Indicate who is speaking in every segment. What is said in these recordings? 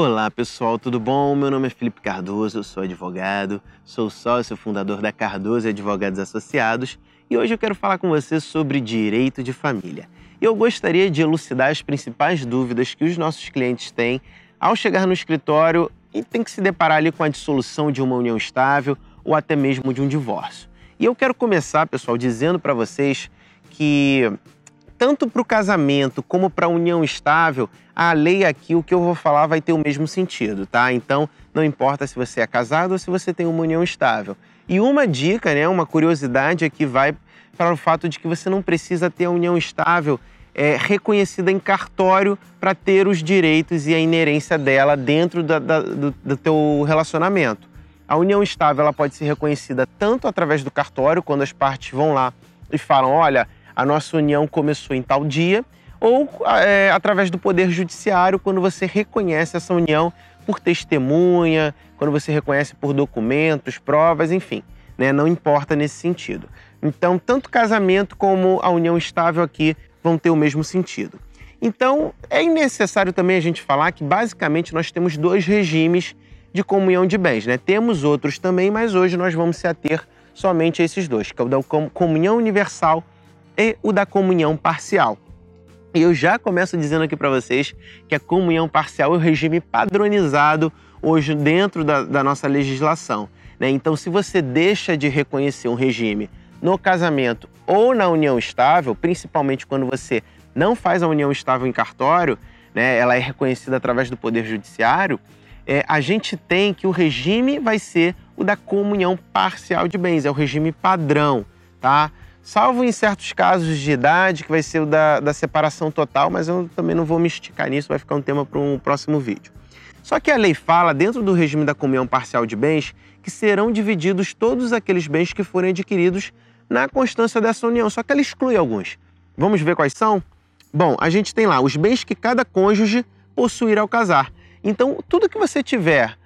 Speaker 1: Olá pessoal, tudo bom? Meu nome é Felipe Cardoso, eu sou advogado, sou sócio fundador da Cardoso Advogados Associados e hoje eu quero falar com você sobre direito de família. Eu gostaria de elucidar as principais dúvidas que os nossos clientes têm ao chegar no escritório e tem que se deparar ali com a dissolução de uma união estável ou até mesmo de um divórcio. E eu quero começar, pessoal, dizendo para vocês que tanto para o casamento como para a união estável, a lei aqui, o que eu vou falar, vai ter o mesmo sentido, tá? Então, não importa se você é casado ou se você tem uma união estável. E uma dica, né, uma curiosidade aqui vai para o fato de que você não precisa ter a união estável é, reconhecida em cartório para ter os direitos e a inerência dela dentro da, da, do, do teu relacionamento. A união estável ela pode ser reconhecida tanto através do cartório, quando as partes vão lá e falam, olha, a nossa união começou em tal dia, ou é, através do Poder Judiciário, quando você reconhece essa união por testemunha, quando você reconhece por documentos, provas, enfim, né? não importa nesse sentido. Então, tanto casamento como a união estável aqui vão ter o mesmo sentido. Então, é necessário também a gente falar que basicamente nós temos dois regimes de comunhão de bens, né? Temos outros também, mas hoje nós vamos se ater somente a esses dois, que é o da comunhão universal e o da comunhão parcial. E eu já começo dizendo aqui para vocês que a comunhão parcial é o regime padronizado hoje dentro da, da nossa legislação. Né? Então, se você deixa de reconhecer um regime no casamento ou na união estável, principalmente quando você não faz a união estável em cartório, né, ela é reconhecida através do Poder Judiciário, é, a gente tem que o regime vai ser o da comunhão parcial de bens, é o regime padrão, tá? Salvo em certos casos de idade, que vai ser o da, da separação total, mas eu também não vou me esticar nisso, vai ficar um tema para um próximo vídeo. Só que a lei fala, dentro do regime da comunhão parcial de bens, que serão divididos todos aqueles bens que forem adquiridos na constância dessa união, só que ela exclui alguns. Vamos ver quais são? Bom, a gente tem lá os bens que cada cônjuge possuir ao casar. Então, tudo que você tiver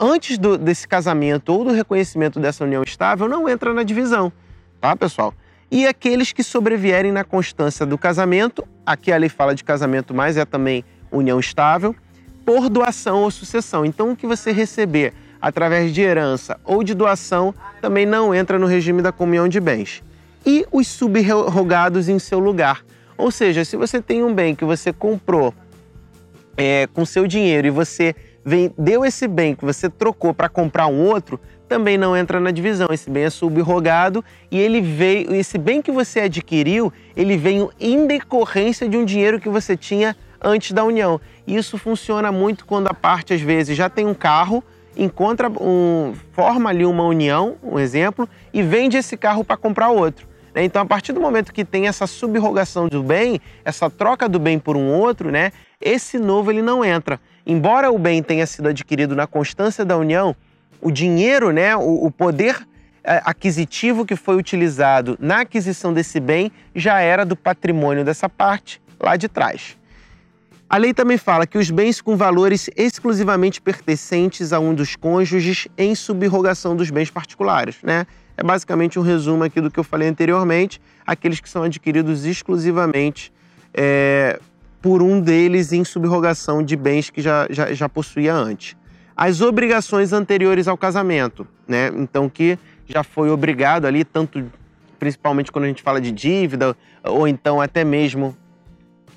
Speaker 1: antes do, desse casamento ou do reconhecimento dessa união estável não entra na divisão tá, pessoal? E aqueles que sobrevierem na constância do casamento, aqui a lei fala de casamento, mas é também união estável, por doação ou sucessão. Então, o que você receber através de herança ou de doação também não entra no regime da comunhão de bens. E os subrogados em seu lugar. Ou seja, se você tem um bem que você comprou é, com seu dinheiro e você vendeu esse bem que você trocou para comprar um outro, também não entra na divisão. Esse bem é subrogado e ele veio, esse bem que você adquiriu, ele veio em decorrência de um dinheiro que você tinha antes da união. Isso funciona muito quando a parte às vezes já tem um carro, encontra um, forma ali uma união, um exemplo, e vende esse carro para comprar outro. Né? Então, a partir do momento que tem essa subrogação do bem, essa troca do bem por um outro, né? Esse novo ele não entra. Embora o bem tenha sido adquirido na constância da união, o dinheiro, né, o, o poder é, aquisitivo que foi utilizado na aquisição desse bem já era do patrimônio dessa parte lá de trás. A lei também fala que os bens com valores exclusivamente pertencentes a um dos cônjuges em subrogação dos bens particulares, né? É basicamente um resumo aqui do que eu falei anteriormente, aqueles que são adquiridos exclusivamente é, por um deles em subrogação de bens que já, já, já possuía antes as obrigações anteriores ao casamento, né? Então que já foi obrigado ali, tanto principalmente quando a gente fala de dívida, ou então até mesmo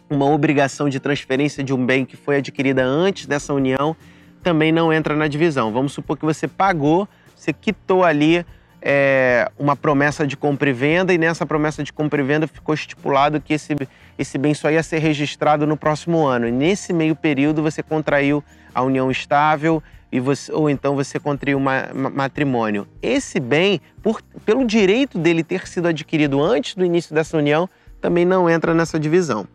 Speaker 1: uma obrigação de transferência de um bem que foi adquirida antes dessa união, também não entra na divisão. Vamos supor que você pagou, você quitou ali é, uma promessa de compra e venda, e nessa promessa de compra e venda ficou estipulado que esse, esse bem só ia ser registrado no próximo ano. E nesse meio período você contraiu a união estável e você, ou então você contraiu uma, matrimônio. Esse bem, por, pelo direito dele ter sido adquirido antes do início dessa união, também não entra nessa divisão.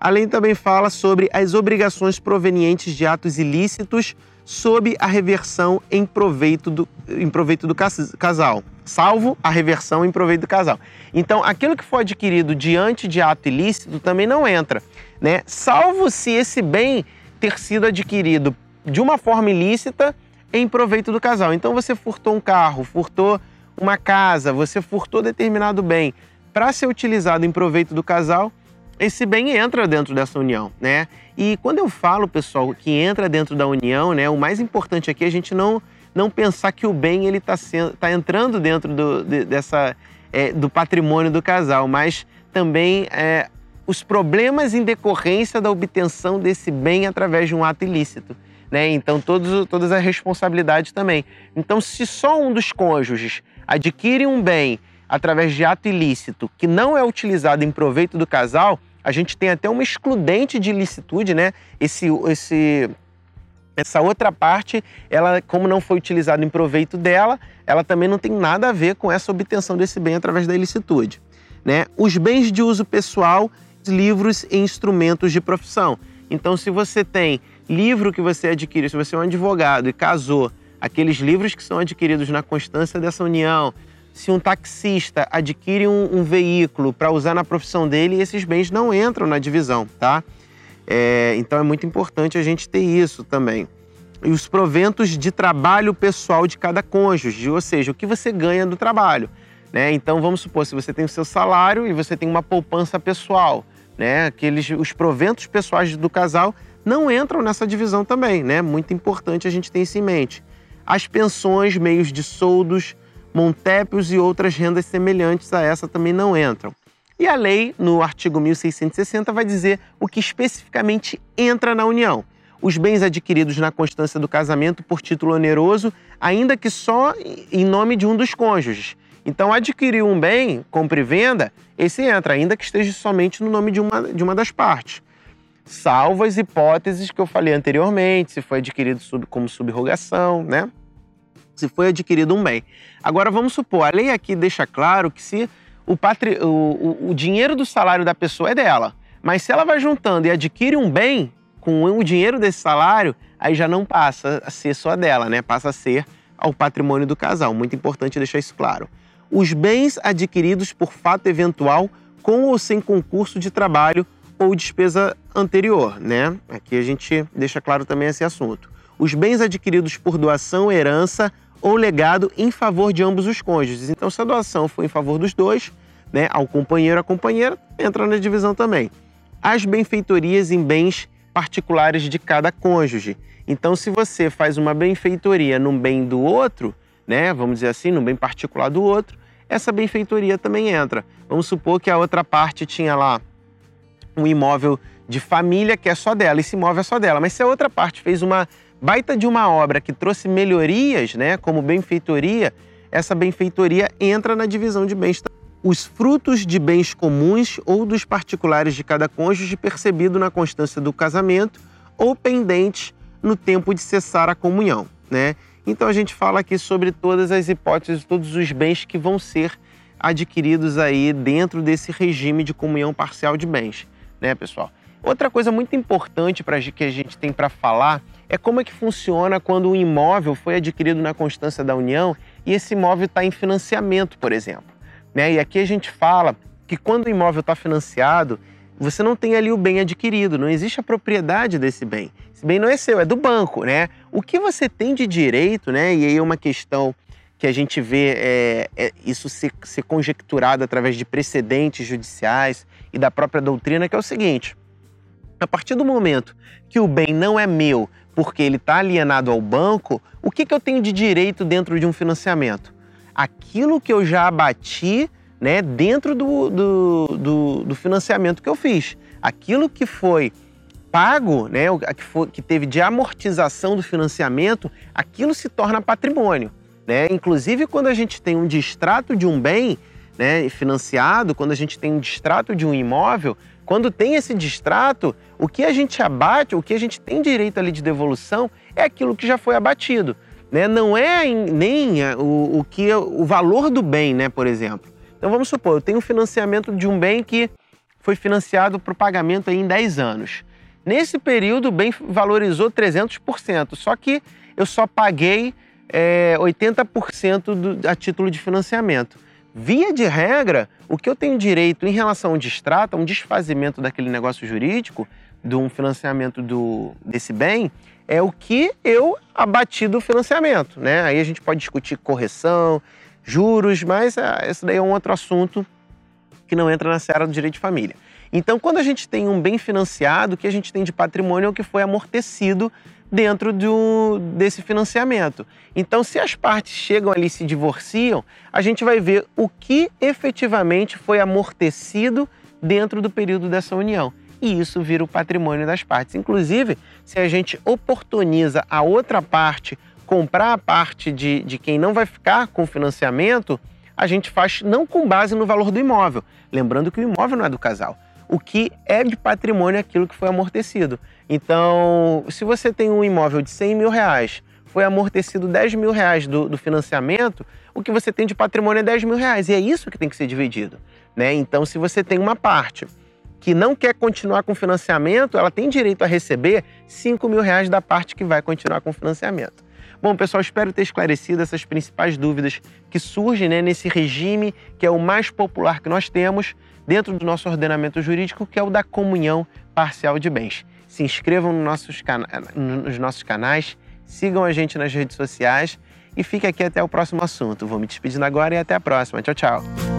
Speaker 1: A lei também fala sobre as obrigações provenientes de atos ilícitos sob a reversão em proveito do, em proveito do casal, salvo a reversão em proveito do casal. Então, aquilo que foi adquirido diante de ato ilícito também não entra, né? Salvo se esse bem ter sido adquirido de uma forma ilícita em proveito do casal. Então, você furtou um carro, furtou uma casa, você furtou determinado bem para ser utilizado em proveito do casal, esse bem entra dentro dessa união, né? E quando eu falo, pessoal, que entra dentro da união, né? O mais importante aqui é a gente não, não pensar que o bem ele está tá entrando dentro do, de, dessa, é, do patrimônio do casal, mas também é, os problemas em decorrência da obtenção desse bem através de um ato ilícito. Né? Então, todos, todas as responsabilidades também. Então, se só um dos cônjuges adquire um bem através de ato ilícito que não é utilizado em proveito do casal, a gente tem até uma excludente de ilicitude, né? Esse, esse, essa outra parte, ela, como não foi utilizada em proveito dela, ela também não tem nada a ver com essa obtenção desse bem através da ilicitude. Né? Os bens de uso pessoal, livros e instrumentos de profissão. Então, se você tem livro que você adquiriu, se você é um advogado e casou, aqueles livros que são adquiridos na constância dessa união, se um taxista adquire um, um veículo para usar na profissão dele, esses bens não entram na divisão, tá? É, então é muito importante a gente ter isso também. E os proventos de trabalho pessoal de cada cônjuge, ou seja, o que você ganha do trabalho. Né? Então vamos supor, se você tem o seu salário e você tem uma poupança pessoal, né? Aqueles, os proventos pessoais do casal não entram nessa divisão também, né? Muito importante a gente ter isso em mente. As pensões, meios de soldos, montépios e outras rendas semelhantes a essa também não entram. E a lei, no artigo 1660, vai dizer o que especificamente entra na união. Os bens adquiridos na constância do casamento por título oneroso, ainda que só em nome de um dos cônjuges. Então, adquirir um bem, compra e venda, esse entra, ainda que esteja somente no nome de uma, de uma das partes. Salvo as hipóteses que eu falei anteriormente, se foi adquirido sub, como subrogação, né? Se foi adquirido um bem. Agora vamos supor, a lei aqui deixa claro que se o, patri... o, o, dinheiro do salário da pessoa é dela, mas se ela vai juntando e adquire um bem com o dinheiro desse salário, aí já não passa a ser só dela, né? Passa a ser ao patrimônio do casal. Muito importante deixar isso claro. Os bens adquiridos por fato eventual com ou sem concurso de trabalho ou despesa anterior, né? Aqui a gente deixa claro também esse assunto. Os bens adquiridos por doação, herança ou legado em favor de ambos os cônjuges. Então, se a doação for em favor dos dois, né, ao companheiro, à companheira, entra na divisão também. As benfeitorias em bens particulares de cada cônjuge. Então, se você faz uma benfeitoria num bem do outro, né, vamos dizer assim, no bem particular do outro, essa benfeitoria também entra. Vamos supor que a outra parte tinha lá um imóvel de família que é só dela, esse imóvel é só dela, mas se a outra parte fez uma baita de uma obra que trouxe melhorias, né, como benfeitoria, essa benfeitoria entra na divisão de bens. Os frutos de bens comuns ou dos particulares de cada cônjuge percebido na constância do casamento ou pendentes no tempo de cessar a comunhão, né? Então a gente fala aqui sobre todas as hipóteses, todos os bens que vão ser adquiridos aí dentro desse regime de comunhão parcial de bens, né, pessoal? Outra coisa muito importante para que a gente tem para falar é como é que funciona quando um imóvel foi adquirido na constância da união e esse imóvel está em financiamento, por exemplo. Né? E aqui a gente fala que quando o imóvel está financiado, você não tem ali o bem adquirido, não existe a propriedade desse bem. Esse bem não é seu, é do banco, né? O que você tem de direito, né? E aí é uma questão que a gente vê é, é isso ser, ser conjecturado através de precedentes judiciais e da própria doutrina, que é o seguinte: a partir do momento que o bem não é meu porque ele está alienado ao banco, o que, que eu tenho de direito dentro de um financiamento? Aquilo que eu já abati né, dentro do, do, do, do financiamento que eu fiz. Aquilo que foi pago, né, que, foi, que teve de amortização do financiamento, aquilo se torna patrimônio. Né? Inclusive, quando a gente tem um distrato de um bem né, financiado, quando a gente tem um distrato de um imóvel, quando tem esse distrato, o que a gente abate, o que a gente tem direito ali de devolução é aquilo que já foi abatido. Né? Não é nem o, o que o valor do bem, né, por exemplo. Então vamos supor, eu tenho um financiamento de um bem que foi financiado para o pagamento em 10 anos. Nesse período, o bem valorizou 300%, só que eu só paguei é, 80% do, a título de financiamento. Via de regra, o que eu tenho direito em relação ao distrato, a um desfazimento daquele negócio jurídico, de um financiamento do, desse bem, é o que eu abati do financiamento. Né? Aí a gente pode discutir correção, juros, mas ah, esse daí é um outro assunto que não entra na seara do direito de família. Então, quando a gente tem um bem financiado, o que a gente tem de patrimônio é o que foi amortecido dentro do, desse financiamento. Então, se as partes chegam ali e se divorciam, a gente vai ver o que efetivamente foi amortecido dentro do período dessa união. E isso vira o patrimônio das partes. Inclusive, se a gente oportuniza a outra parte comprar a parte de, de quem não vai ficar com o financiamento, a gente faz não com base no valor do imóvel. Lembrando que o imóvel não é do casal. O que é de patrimônio é aquilo que foi amortecido. Então, se você tem um imóvel de 100 mil reais, foi amortecido 10 mil reais do, do financiamento, o que você tem de patrimônio é 10 mil reais. E é isso que tem que ser dividido. Né? Então, se você tem uma parte que não quer continuar com financiamento, ela tem direito a receber 5 mil reais da parte que vai continuar com financiamento. Bom, pessoal, espero ter esclarecido essas principais dúvidas que surgem né, nesse regime que é o mais popular que nós temos dentro do nosso ordenamento jurídico, que é o da comunhão parcial de bens. Se inscrevam nos nossos, nos nossos canais, sigam a gente nas redes sociais e fique aqui até o próximo assunto. Vou me despedindo agora e até a próxima. Tchau, tchau.